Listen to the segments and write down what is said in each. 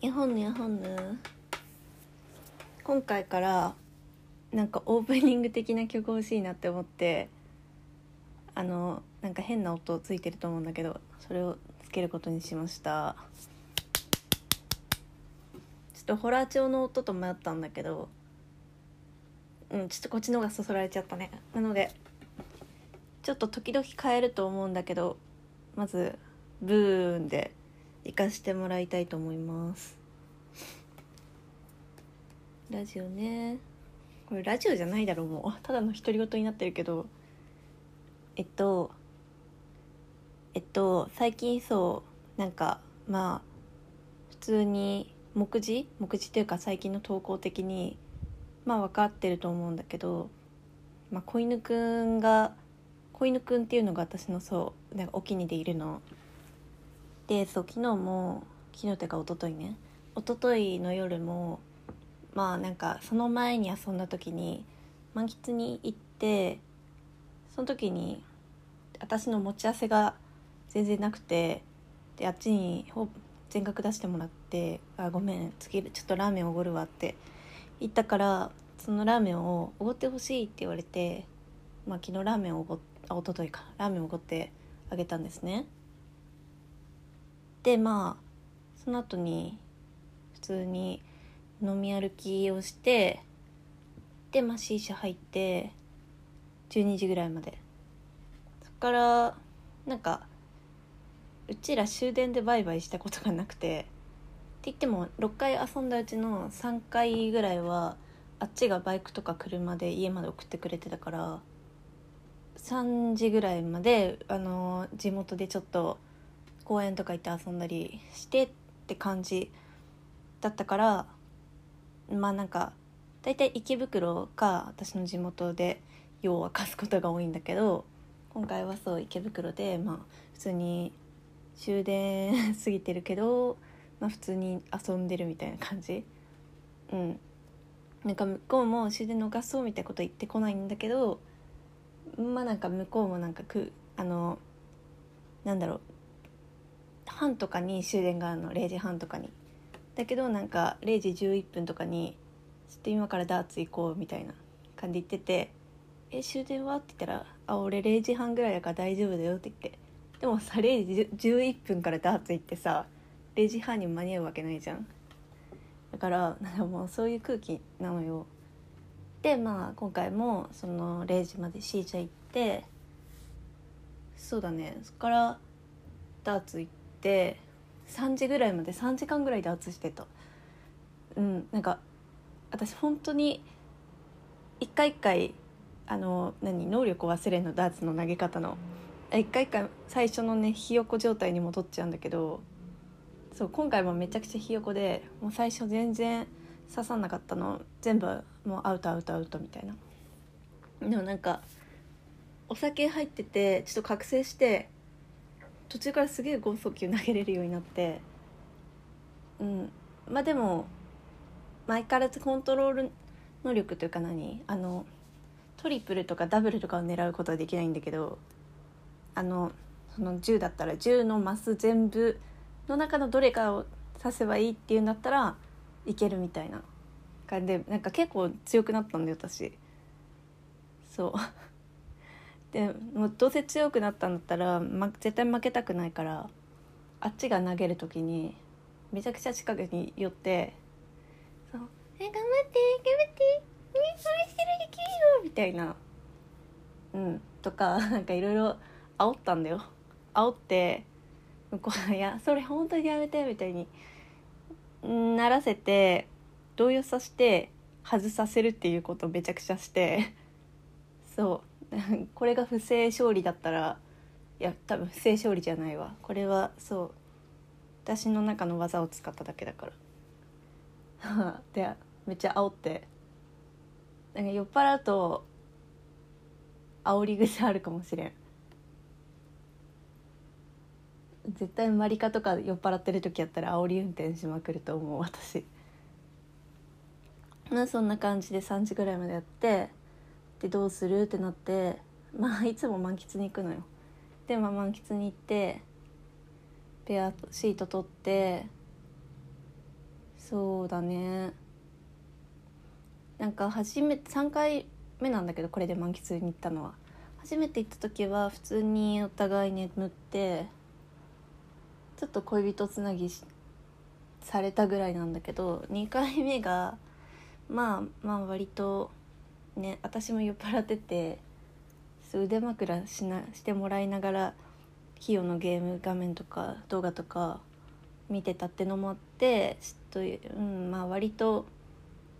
やほんぬやほんぬ今回からなんかオープニング的な曲欲しいなって思ってあのなんか変な音ついてると思うんだけどそれをつけることにしました。ちょっとホラー調の音と迷ったんだけどうんちょっとこっちの方がそそられちゃったね。なのでちょっと時々変えると思うんだけどまずブーンで行かしてもらいたいと思います。ラジオね。これラジオじゃないだろうもう。ただの独り言になってるけど。えっとえっと最近そうなんかまあ普通に目次？目次というか最近の投稿的にまあ分かってると思うんだけど、まあ、子犬くんが子犬くんっていうのが私のそうなんかお気に入りでいるの。でそう昨日も昨日っていうか一昨日ね一昨日の夜もまあなんかその前に遊んだ時に満喫に行ってその時に私の持ち合わせが全然なくてであっちに全額出してもらって「あごめん次ちょっとラーメンおごるわ」って言ったからそのラーメンをおごってほしいって言われて、まあ、昨日ラーメンをおごあ一昨日かラーメンおごってあげたんですね。でまあその後に普通に飲み歩きをしてでまあ C 社入って12時ぐらいまで。そっからなんかうちら終電でバイバイしたことがなくてって言っても6回遊んだうちの3回ぐらいはあっちがバイクとか車で家まで送ってくれてたから3時ぐらいまであの地元でちょっと公園とか行って遊んだりしてって感じだったからまあなんか大体池袋か私の地元で夜を明かすことが多いんだけど今回はそう池袋でまあ普通に終電過ぎてるけど、まあ、普通に遊んでるみたいな感じ。うん。なんか向こうも終電逃そうみたいなこと言ってこないんだけどまあなんか向こうもなんかくあのなんだろう。半とかに終電があるの。0時半とかに。だけどなんか0時11分とかに「ちょっと今からダーツ行こう」みたいな感じで言ってて「え終電は?」って言ったら「あ俺0時半ぐらいだから大丈夫だよ」って言ってでもさ0時11分からダーツ行ってさ0時半に間に合うわけないじゃん。だからなんかもうそういう空気なのよ。でまあ今回もその0時まで C 社行ってそうだね。そっからダーツ行って3時ぐらいまで3時間ぐらいダーツしてた。うんなんか私本当に一回一回あの何能力を忘れるのダーツの投げ方の。一回一回最初のねひよこ状態に戻っちゃうんだけどそう今回もめちゃくちゃひよこでもう最初全然刺さんなかったの。全部もうアウトアウトアウトみたいな。でもなんかお酒入っててちょっと覚醒して途中からすげえ剛速球投げれるようになって。うん。まあでも前からコントロール能力というか何？あのトリプルとかダブルとかを狙うことはできないんだけどあのその10だったら10のマス全部の中のどれかを刺せばいいっていうんだったらいけるみたいな感じでなんか結構強くなったんだよ私。そう。でもうどうせ強くなったんだったら、ま、絶対負けたくないからあっちが投げる時にめちゃくちゃ近くに寄って「そうえ頑張って頑張ってみ応援してるできるよ」みたいなうんとかなんかいろいろ煽ったんだよ。煽って向こうが「いやそれ本当にやめて」みたいにならせて動揺させて外させるっていうことをめちゃくちゃしてそう。これが不正勝利だったらいや多分不正勝利じゃないわ。これはそう。私の中の技を使っただけだから。でめっちゃ煽って。なんか酔っ払うと煽り癖あるかもしれん。絶対マリカとか酔っ払ってる時やったら煽り運転しまくると思う私。まあそんな感じで3時ぐらいまでやってでどうする？ってなってまあいつも満喫に行くのよ。でまあ満喫に行ってペアシート取ってそうだね。なんか初めて3回目なんだけどこれで満喫に行ったのは。初めて行った時は普通にお互い眠ってちょっと恋人つなぎされたぐらいなんだけど2回目がまあまあ割とね私も酔っ払ってて腕枕しなしてもらいながらヒヨのゲーム画面とか動画とか見てたってのもあってちょっと、うんまあ、割と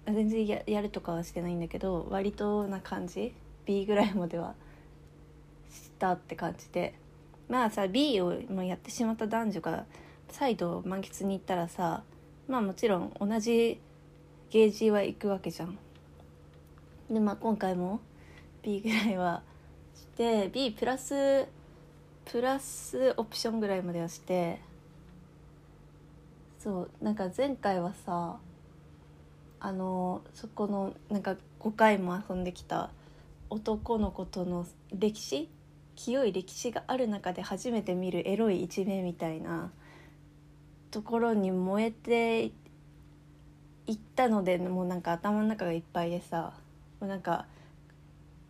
全然ややるとかはしてないんだけど割とな感じ B ぐらいまではしたって感じでまあさ B をもうやってしまった男女が再度満喫に行ったらさまあもちろん同じゲージは行くわけじゃん。でまあ今回も B ぐらいはして B プラスプラスオプションぐらいまではしてそうなんか前回はさあのそこのなんか5回も遊んできた男の子との歴史清い歴史がある中で初めて見るエロい一面みたいなところに燃えていったのでもうなんか頭の中がいっぱいでさなんか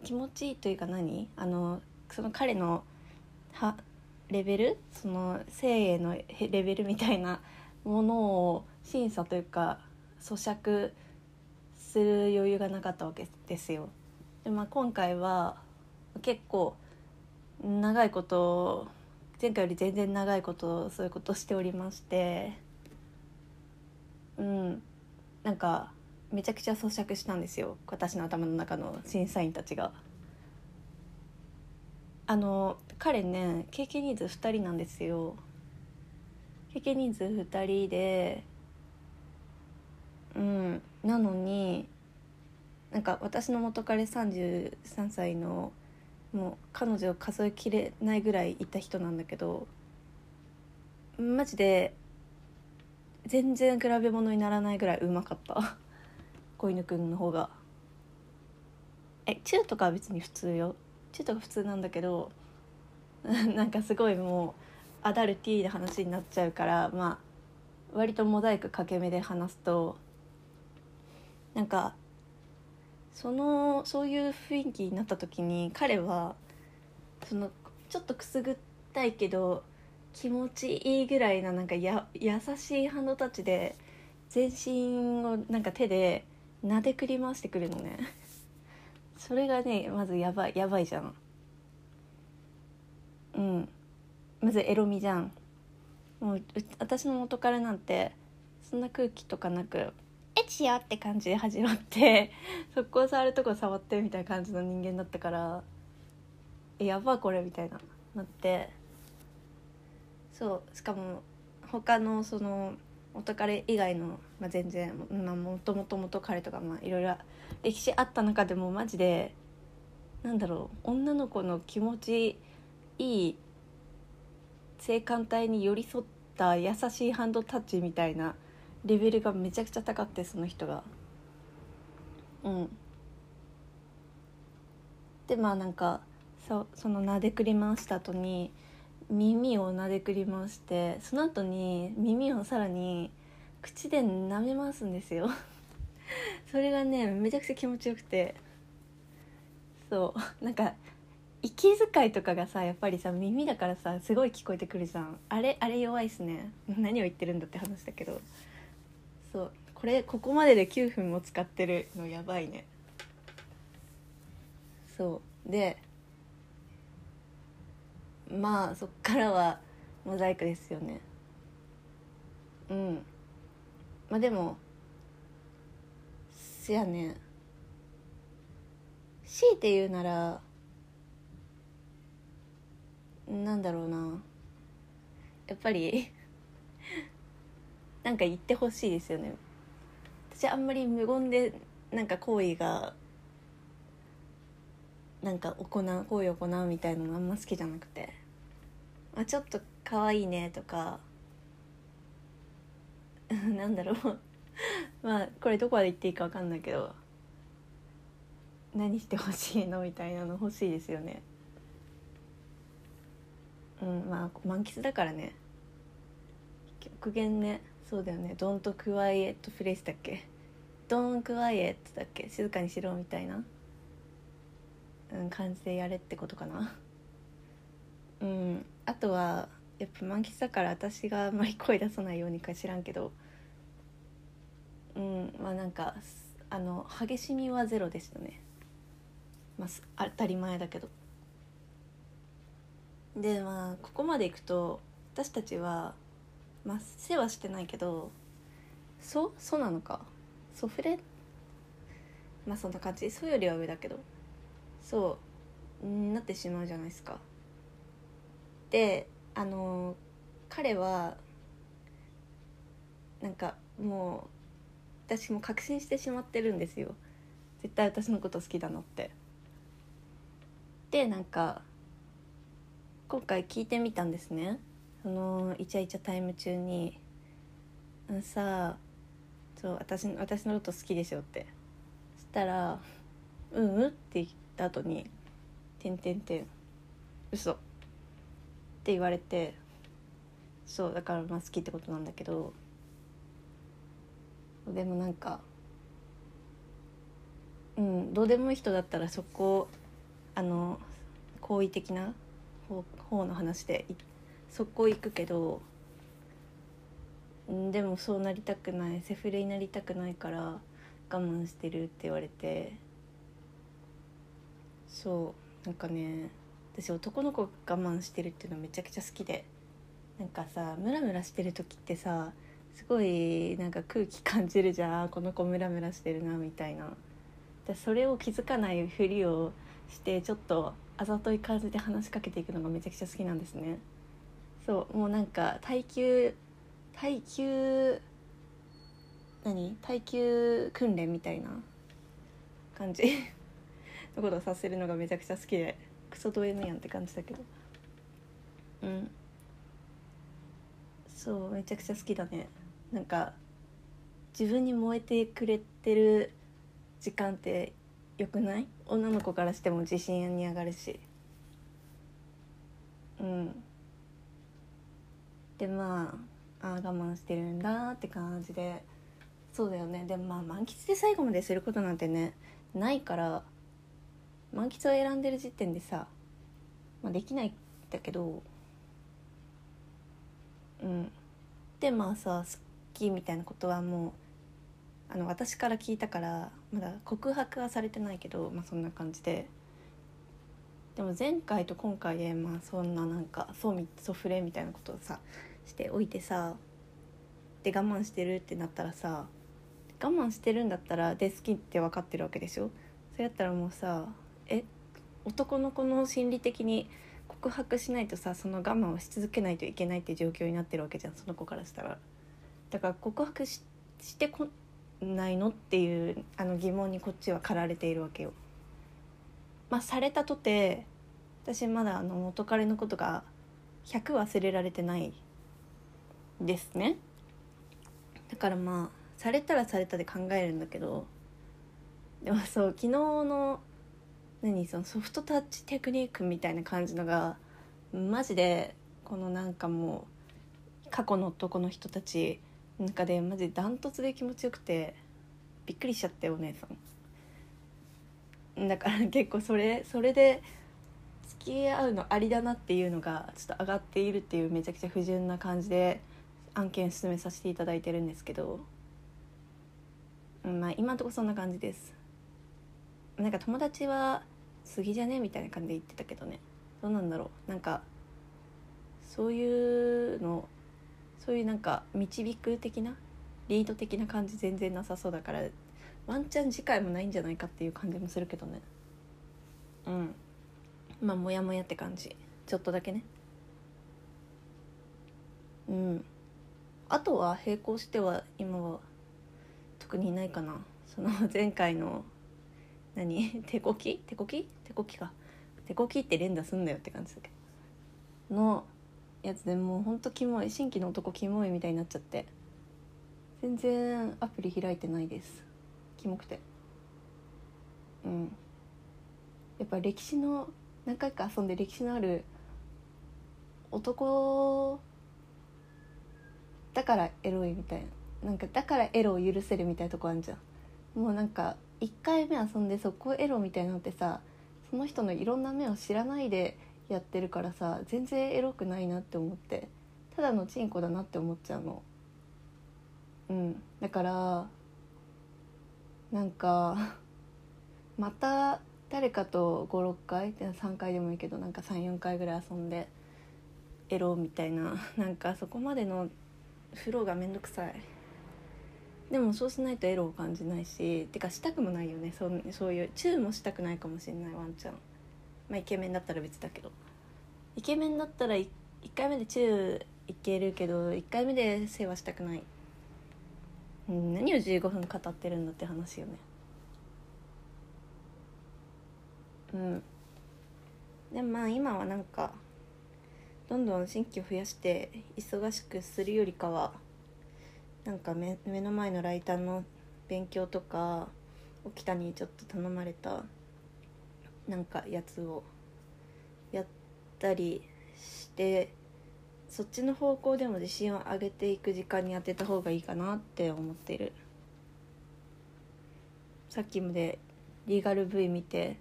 気持ちいいというか何？あのその彼のはレベル？その性へのレベルみたいなものを審査というか咀嚼する余裕がなかったわけですよ。でまあ、今回は結構長いこと前回より全然長いことそういうことしておりましてうん。なんかめちゃくちゃ咀嚼したんですよ。私の頭の中の審査員たちが。あの彼ね経験人数2人なんですよ。経験人数2人でうんなのになんか私の元彼33歳のもう彼女を数えきれないぐらいいた人なんだけどマジで全然比べ物にならないぐらいうまかった。子犬くんの方が。えチューとかは別に普通よ。チューとか普通なんだけど なんかすごいもうアダルティーな話になっちゃうからまあ割とモザイクかけ目で話すとなんかそのそういう雰囲気になった時に彼はそのちょっとくすぐったいけど気持ちいいぐらいななんかや優しいハンドタッチで全身をなんか手で撫でくり回してくるのね。それがねまずやばいやばいじゃん。うん。まずエロみじゃん。もう私の元彼なんてそんな空気とかなく「エチや!」って感じで始まって 速攻触るとこ触ってみたいな感じの人間だったから「えやばこれ」みたいななって。そうしかも他のその元彼以外の、まあ、全然、まあ、もともと元彼とか、いろいろ歴史あった中でもマジでなんだろう女の子の気持ちいい性感帯に寄り添った優しいハンドタッチみたいなレベルがめちゃくちゃ高くてその人が。うんでまあなんかそその撫でくり回した後に耳を撫でくり回してその後に耳をさらに口で舐め回すんですよ。それがねめちゃくちゃ気持ちよくて。そう。なんか息遣いとかがさやっぱりさ耳だからさすごい聞こえてくるじゃん。あれあれ弱いっすね。何を言ってるんだって話だけど。そう。これここまでで9分も使ってるのやばいね。そう。でまあそっからはモザイクですよね。うん。まあでもせやね強いて言うならなんだろうな。やっぱり なんか言ってほしいですよね。私あんまり無言でなんか行為がなんか行う行為を行うみたいなのあんま好きじゃなくて。まあちょっと可愛いねとかなんだろう。まあこれどこまで言っていいか分かんないけど。何してほしいのみたいなの欲しいですよね。うんまあ満喫だからね。極限ね。そうだよね「ドントクワイエットフレーズだっけ？ドンクワイエットだっけ？静かにしろみたいな、うん、感じでやれってことかな。うんあとはやっぱ満喫だから私があんまり声出さないようにか知らんけど。うんまあなんかあの激しみはゼロでしたね。まあ当たり前だけど。でまあここまでいくと私たちはまあ世話してないけどそうそうなのか？ソフレまあそんな感じ。そうよりは上だけど。そうなってしまうじゃないですか。であの彼はなんかもう私も確信してしまってるんですよ。絶対私のこと好きだなって。でなんか今回聞いてみたんですね。そのイチャイチャタイム中に「あのさそう私私のこと好きでしょ」って。そしたら「うんうん」って言った後に「てんてんてん。嘘。って言われてそうだからまあ好きってことなんだけど。でもなんかうんどうでもいい人だったらそこあの好意的な方の話でそこ行くけどでもそうなりたくないセフレになりたくないから我慢してるって言われてそうなんかね私男の子が我慢してるっていうのめちゃくちゃ好きでなんかさムラムラしてる時ってさすごいなんか空気感じるじゃんこの子ムラムラしてるなみたいな。でそれを気づかないふりをしてちょっとあざとい感じで話しかけていくのがめちゃくちゃ好きなんですね。そうもうなんか耐久耐久何耐久訓練みたいな感じ。のことをさせるのがめちゃくちゃ好きでクソド M やんって感じだけど。うん。そうめちゃくちゃ好きだね。なんか自分に燃えてくれてる時間ってよくない？女の子からしても自信に上がるし。うん。でまあああ我慢してるんだって感じで。そうだよね。でもまあ満喫で最後まですることなんてねないから満喫を選んでる時点でさ、まあ、できないんだけどうん。でまあさ好きみたいなことはもうあの私から聞いたからまだ告白はされてないけど、まあ、そんな感じで。でも前回と今回でまあそんななんかソソフレみたいなことをさしておいてさで我慢してるってなったらさ我慢してるんだったらで好きって分かってるわけでしょ？それやったらもうさえ男の子の心理的に告白しないとさその我慢をし続けないといけないって状況になってるわけじゃんその子からしたらだから告白してこないのっていうあの疑問にこっちは駆られているわけよ。まあ、されたとて私まだあの元彼のことが100忘れられてないですねだからまあされたらされたで考えるんだけどでもそう昨日の何そのソフトタッチテクニックみたいな感じのがマジでこのなんかもう過去の男の人たちの中でマジダントツで気持ちよくてびっくりしちゃってお姉さん。だから結構それそれで付き合うのありだなっていうのがちょっと上がっているっていうめちゃくちゃ不純な感じで案件進めさせていただいてるんですけど、まあ今んとこそんな感じです。なんか友達は過ぎじゃね？みたいな感じで言ってたけどね。どうなんだろう。なんかそういうのそういうなんか導く的なリード的な感じ全然なさそうだからワンチャン次回もないんじゃないかっていう感じもするけどね。うん。まあモヤモヤって感じ。ちょっとだけね。うん。あとは並行しては今は特にいないかな。その前回の何？手こき？手こき？手こきか。手こきって連打すんだよって感じだけど。のやつでもうほんとキモい。新規の男キモいみたいになっちゃって。全然アプリ開いてないです。キモくて。うん。やっぱ歴史の何回か遊んで歴史のある男だからエロいみたいな。なんかだからエロを許せるみたいなとこあるじゃん。もうなんか1回目遊んでそこエロみたいなのってさその人のいろんな目を知らないでやってるからさ全然エロくないなって思ってただのチンコだなって思っちゃうの。うん。だからなんか また誰かと56回3回でもいいけどなんか34回ぐらい遊んでエロみたいななんかそこまでの風呂がめんどくさい。でもそうしないとエロを感じないしてかしたくもないよね。そうそういうチューもしたくないかもしれないワンちゃん。まあイケメンだったら別だけど。イケメンだったら 1, 回目でチューいけるけど1回目で世話したくない、何を15分語ってるんだって話よね。うん。でもまあ今はなんかどんどん新規を増やして忙しくするよりかはなんか目目の前のライターの勉強とか沖田にちょっと頼まれたなんかやつをやったりしてそっちの方向でも自信を上げていく時間に当てた方がいいかなって思ってる。さっきまでリーガル V 見て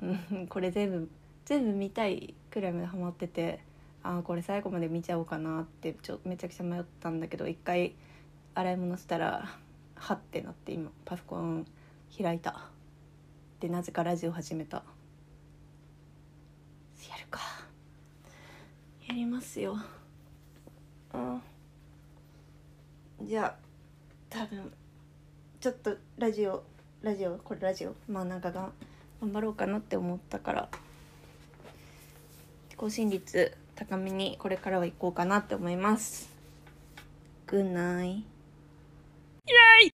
うんこれ全部全部見たいくらいまでハマってて。ああこれ最後まで見ちゃおうかなってちょめちゃくちゃ迷ったんだけど一回洗い物したらはってなって今パソコン開いた。でなぜかラジオ始めた。やるか。やりますよ。うん。じゃあ多分ちょっとラジオラジオこれラジオ。まあなんかが頑張ろうかなって思ったから更新率高めにこれからは行こうかなって思います。Good night. イェイ